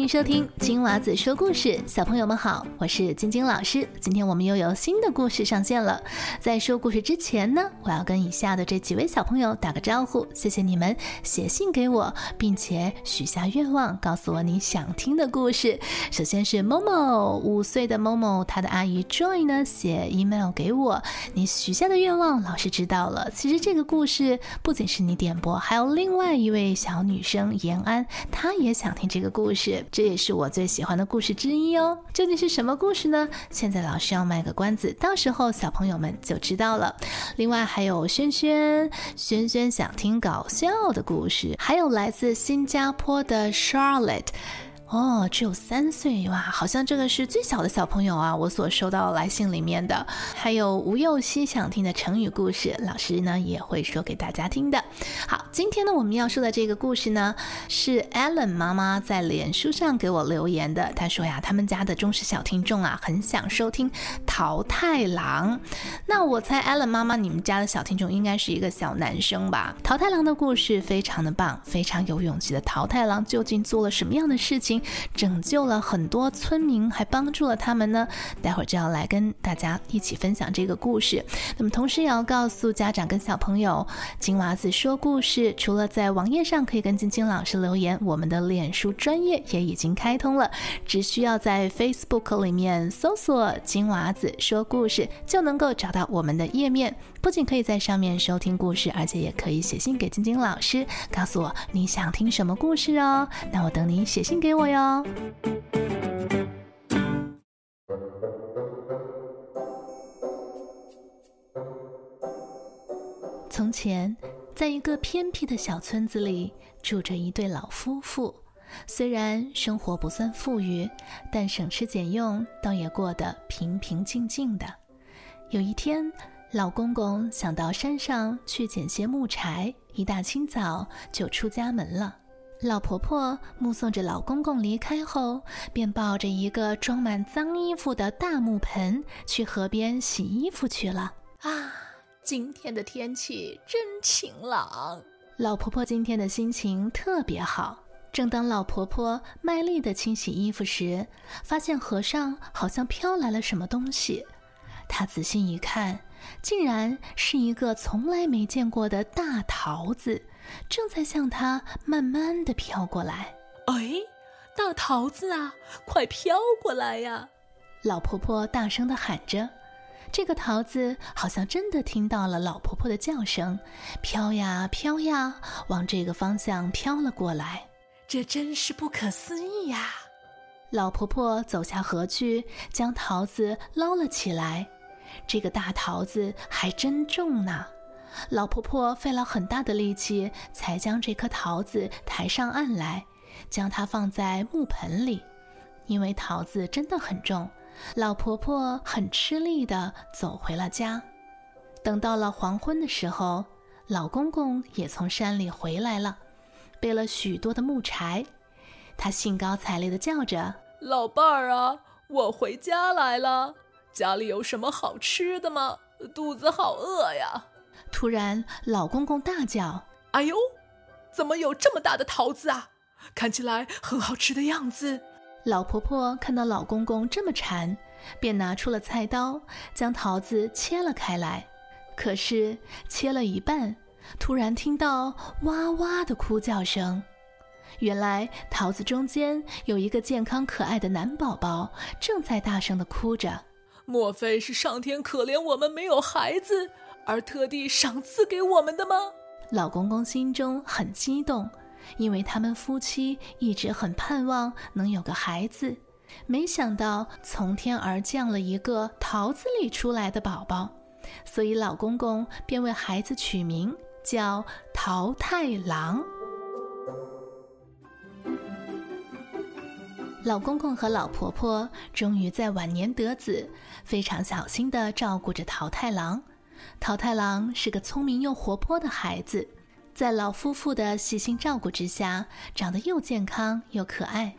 欢迎收听金娃子说故事，小朋友们好，我是晶晶老师。今天我们又有新的故事上线了。在说故事之前呢，我要跟以下的这几位小朋友打个招呼，谢谢你们写信给我，并且许下愿望，告诉我你想听的故事。首先是某某五岁的某某，他的阿姨 Joy 呢写 email 给我，你许下的愿望老师知道了。其实这个故事不仅是你点播，还有另外一位小女生延安，她也想听这个故事。这也是我最喜欢的故事之一哦。究竟是什么故事呢？现在老师要卖个关子，到时候小朋友们就知道了。另外还有萱萱，萱萱想听搞笑的故事，还有来自新加坡的 Charlotte。哦，只有三岁哇，好像这个是最小的小朋友啊。我所收到来信里面的，还有吴幼熙想听的成语故事，老师呢也会说给大家听的。好，今天呢我们要说的这个故事呢，是 Allen 妈妈在脸书上给我留言的。她说呀，他们家的忠实小听众啊，很想收听桃太郎。那我猜 Allen 妈妈，你们家的小听众应该是一个小男生吧？桃太郎的故事非常的棒，非常有勇气的桃太郎究竟做了什么样的事情？拯救了很多村民，还帮助了他们呢。待会儿就要来跟大家一起分享这个故事。那么，同时也要告诉家长跟小朋友，金娃子说故事，除了在网页上可以跟晶晶老师留言，我们的脸书专业也已经开通了，只需要在 Facebook 里面搜索“金娃子说故事”，就能够找到我们的页面。不仅可以在上面收听故事，而且也可以写信给晶晶老师，告诉我你想听什么故事哦。那我等你写信给我哟。从前，在一个偏僻的小村子里，住着一对老夫妇。虽然生活不算富裕，但省吃俭用，倒也过得平平静静的。有一天，老公公想到山上去捡些木柴，一大清早就出家门了。老婆婆目送着老公公离开后，便抱着一个装满脏衣服的大木盆去河边洗衣服去了。啊，今天的天气真晴朗！老婆婆今天的心情特别好。正当老婆婆卖力地清洗衣服时，发现河上好像飘来了什么东西。她仔细一看。竟然是一个从来没见过的大桃子，正在向他慢慢的飘过来。哎，大桃子啊，快飘过来呀！老婆婆大声的喊着。这个桃子好像真的听到了老婆婆的叫声，飘呀飘呀，往这个方向飘了过来。这真是不可思议呀！老婆婆走下河去，将桃子捞了起来。这个大桃子还真重呢，老婆婆费了很大的力气才将这颗桃子抬上岸来，将它放在木盆里。因为桃子真的很重，老婆婆很吃力地走回了家。等到了黄昏的时候，老公公也从山里回来了，背了许多的木柴。他兴高采烈地叫着：“老伴儿啊，我回家来了。”家里有什么好吃的吗？肚子好饿呀！突然，老公公大叫：“哎呦，怎么有这么大的桃子啊？看起来很好吃的样子。”老婆婆看到老公公这么馋，便拿出了菜刀，将桃子切了开来。可是切了一半，突然听到哇哇的哭叫声。原来桃子中间有一个健康可爱的男宝宝，正在大声的哭着。莫非是上天可怜我们没有孩子，而特地赏赐给我们的吗？老公公心中很激动，因为他们夫妻一直很盼望能有个孩子，没想到从天而降了一个桃子里出来的宝宝，所以老公公便为孩子取名叫桃太郎。老公公和老婆婆终于在晚年得子，非常小心地照顾着桃太郎。桃太郎是个聪明又活泼的孩子，在老夫妇的细心照顾之下，长得又健康又可爱。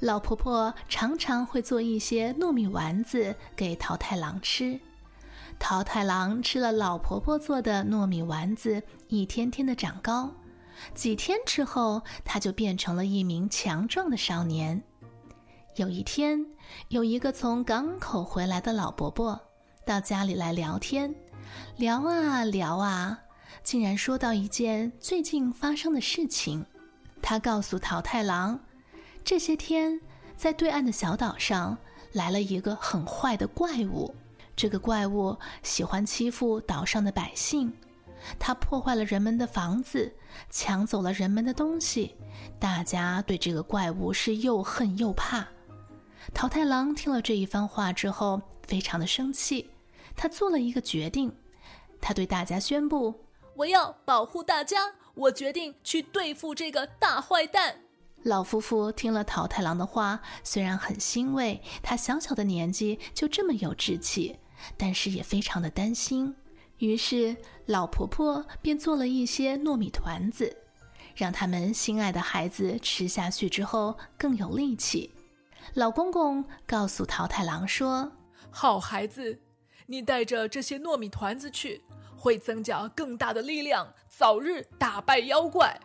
老婆婆常常会做一些糯米丸子给桃太郎吃。桃太郎吃了老婆婆做的糯米丸子，一天天的长高。几天之后，他就变成了一名强壮的少年。有一天，有一个从港口回来的老伯伯到家里来聊天，聊啊聊啊，竟然说到一件最近发生的事情。他告诉桃太郎，这些天在对岸的小岛上来了一个很坏的怪物，这个怪物喜欢欺负岛上的百姓。他破坏了人们的房子，抢走了人们的东西，大家对这个怪物是又恨又怕。桃太郎听了这一番话之后，非常的生气。他做了一个决定，他对大家宣布：“我要保护大家，我决定去对付这个大坏蛋。”老夫妇听了桃太郎的话，虽然很欣慰他小小的年纪就这么有志气，但是也非常的担心。于是，老婆婆便做了一些糯米团子，让他们心爱的孩子吃下去之后更有力气。老公公告诉桃太郎说：“好孩子，你带着这些糯米团子去，会增加更大的力量，早日打败妖怪。”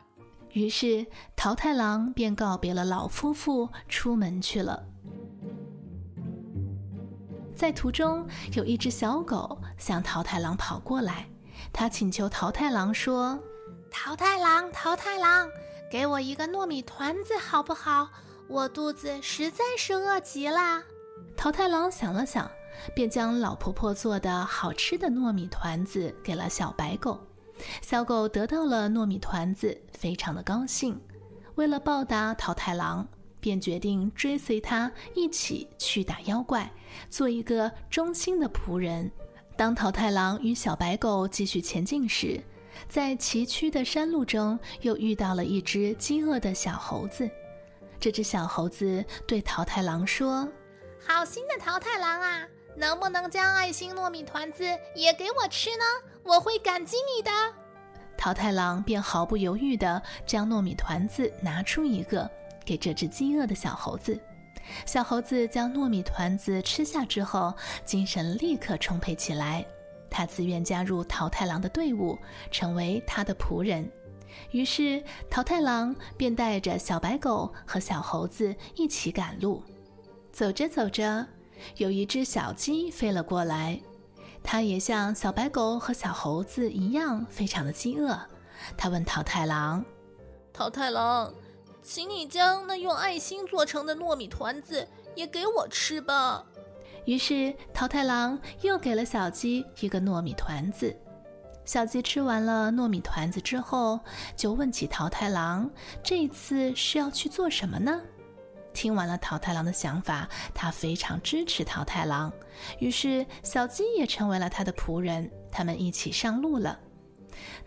于是，桃太郎便告别了老夫妇，出门去了。在途中，有一只小狗向桃太郎跑过来，它请求桃太郎说：“桃太郎，桃太郎，给我一个糯米团子好不好？我肚子实在是饿极了。”桃太郎想了想，便将老婆婆做的好吃的糯米团子给了小白狗。小狗得到了糯米团子，非常的高兴。为了报答桃太郎。便决定追随他一起去打妖怪，做一个忠心的仆人。当桃太郎与小白狗继续前进时，在崎岖的山路中又遇到了一只饥饿的小猴子。这只小猴子对桃太郎说：“好心的桃太郎啊，能不能将爱心糯米团子也给我吃呢？我会感激你的。”桃太郎便毫不犹豫地将糯米团子拿出一个。给这只饥饿的小猴子，小猴子将糯米团子吃下之后，精神立刻充沛起来。他自愿加入桃太郎的队伍，成为他的仆人。于是，桃太郎便带着小白狗和小猴子一起赶路。走着走着，有一只小鸡飞了过来，它也像小白狗和小猴子一样，非常的饥饿。它问桃太郎：“桃太郎。”请你将那用爱心做成的糯米团子也给我吃吧。于是桃太郎又给了小鸡一个糯米团子。小鸡吃完了糯米团子之后，就问起桃太郎：“这次是要去做什么呢？”听完了桃太郎的想法，他非常支持桃太郎。于是小鸡也成为了他的仆人，他们一起上路了。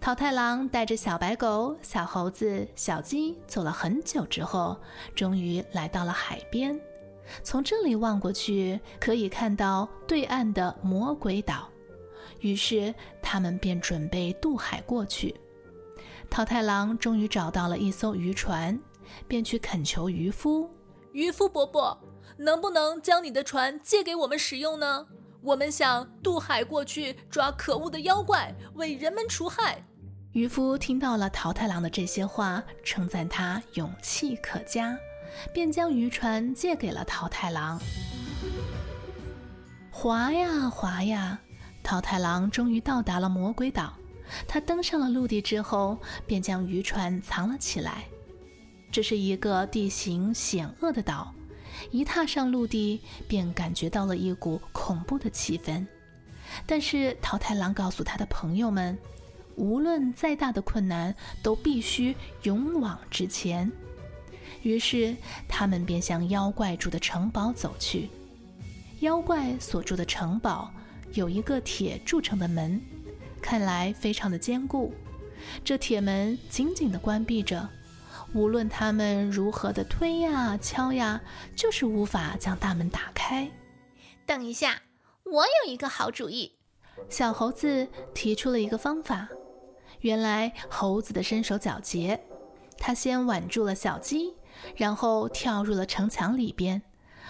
桃太郎带着小白狗、小猴子、小鸡走了很久之后，终于来到了海边。从这里望过去，可以看到对岸的魔鬼岛。于是他们便准备渡海过去。桃太郎终于找到了一艘渔船，便去恳求渔夫：“渔夫伯伯，能不能将你的船借给我们使用呢？”我们想渡海过去抓可恶的妖怪，为人们除害。渔夫听到了桃太郎的这些话，称赞他勇气可嘉，便将渔船借给了桃太郎。划呀划呀，桃太郎终于到达了魔鬼岛。他登上了陆地之后，便将渔船藏了起来。这是一个地形险恶的岛。一踏上陆地，便感觉到了一股恐怖的气氛。但是桃太郎告诉他的朋友们，无论再大的困难，都必须勇往直前。于是他们便向妖怪住的城堡走去。妖怪所住的城堡有一个铁铸成的门，看来非常的坚固。这铁门紧紧地关闭着。无论他们如何的推呀敲呀，就是无法将大门打开。等一下，我有一个好主意。小猴子提出了一个方法。原来猴子的身手矫捷，他先挽住了小鸡，然后跳入了城墙里边，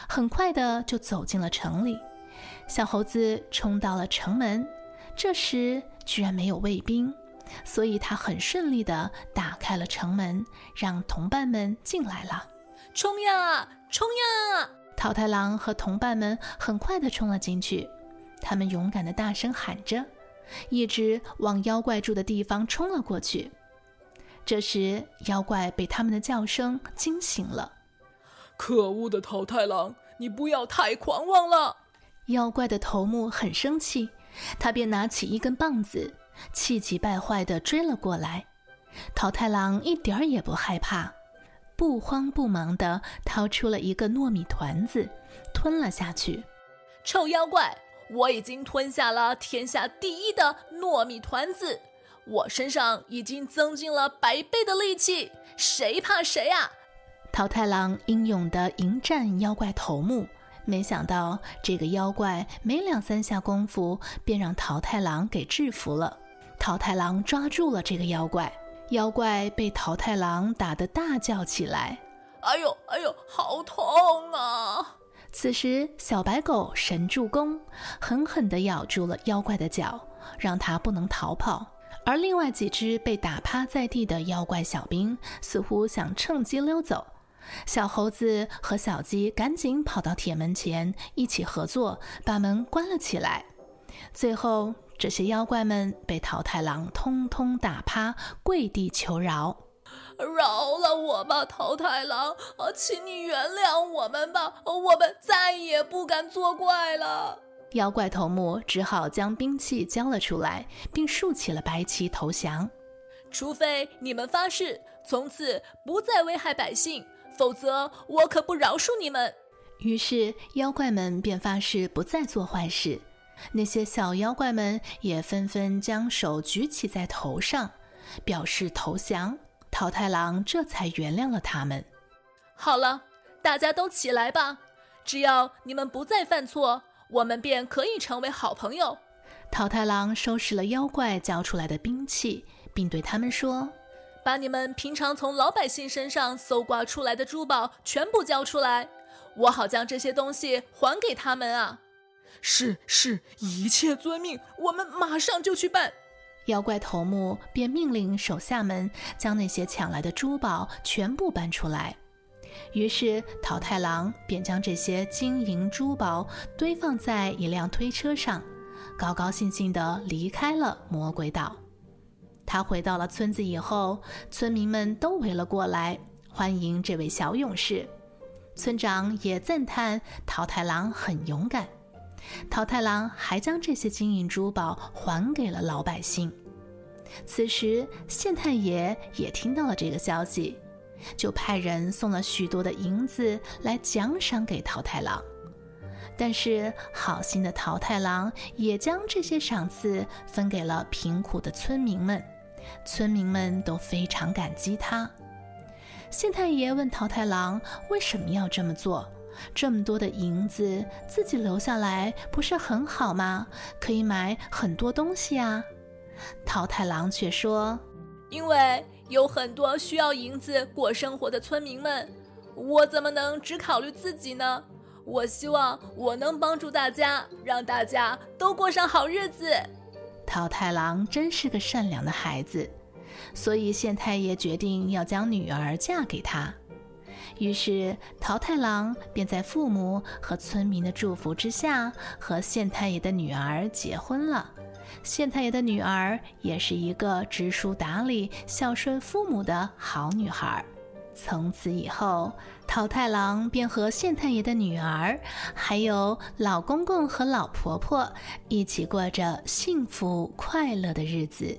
很快的就走进了城里。小猴子冲到了城门，这时居然没有卫兵。所以他很顺利地打开了城门，让同伴们进来了。冲呀，冲呀！桃太郎和同伴们很快地冲了进去，他们勇敢地大声喊着，一直往妖怪住的地方冲了过去。这时，妖怪被他们的叫声惊醒了。可恶的桃太郎，你不要太狂妄了！妖怪的头目很生气，他便拿起一根棒子，气急败坏地追了过来。桃太郎一点儿也不害怕。不慌不忙地掏出了一个糯米团子，吞了下去。臭妖怪，我已经吞下了天下第一的糯米团子，我身上已经增进了百倍的力气，谁怕谁啊！桃太郎英勇地迎战妖怪头目，没想到这个妖怪没两三下功夫便让桃太郎给制服了。桃太郎抓住了这个妖怪。妖怪被桃太郎打得大叫起来：“哎呦，哎呦，好痛啊！”此时，小白狗神助攻，狠狠地咬住了妖怪的脚，让他不能逃跑。而另外几只被打趴在地的妖怪小兵，似乎想趁机溜走。小猴子和小鸡赶紧跑到铁门前，一起合作把门关了起来。最后。这些妖怪们被桃太郎通通打趴，跪地求饶：“饶了我吧，桃太郎！请你原谅我们吧，我们再也不敢作怪了。”妖怪头目只好将兵器交了出来，并竖起了白旗投降。除非你们发誓从此不再危害百姓，否则我可不饶恕你们。于是妖怪们便发誓不再做坏事。那些小妖怪们也纷纷将手举起在头上，表示投降。桃太郎这才原谅了他们。好了，大家都起来吧！只要你们不再犯错，我们便可以成为好朋友。桃太郎收拾了妖怪交出来的兵器，并对他们说：“把你们平常从老百姓身上搜刮出来的珠宝全部交出来，我好将这些东西还给他们啊！”是是，一切遵命，我们马上就去办。妖怪头目便命令手下们将那些抢来的珠宝全部搬出来。于是桃太郎便将这些金银珠宝堆放在一辆推车上，高高兴兴地离开了魔鬼岛。他回到了村子以后，村民们都围了过来，欢迎这位小勇士。村长也赞叹桃太郎很勇敢。桃太郎还将这些金银珠宝还给了老百姓。此时，县太爷也听到了这个消息，就派人送了许多的银子来奖赏给桃太郎。但是，好心的桃太郎也将这些赏赐分给了贫苦的村民们，村民们都非常感激他。县太爷问桃太郎为什么要这么做。这么多的银子，自己留下来不是很好吗？可以买很多东西啊。桃太郎却说：“因为有很多需要银子过生活的村民们，我怎么能只考虑自己呢？我希望我能帮助大家，让大家都过上好日子。”桃太郎真是个善良的孩子，所以县太爷决定要将女儿嫁给他。于是，桃太郎便在父母和村民的祝福之下，和县太爷的女儿结婚了。县太爷的女儿也是一个知书达理、孝顺父母的好女孩。从此以后，桃太郎便和县太爷的女儿，还有老公公和老婆婆，一起过着幸福快乐的日子。